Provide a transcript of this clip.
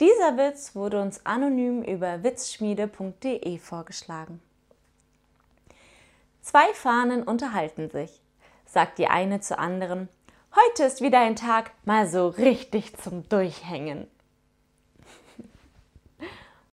Dieser Witz wurde uns anonym über witzschmiede.de vorgeschlagen. Zwei Fahnen unterhalten sich. Sagt die eine zur anderen, heute ist wieder ein Tag mal so richtig zum Durchhängen.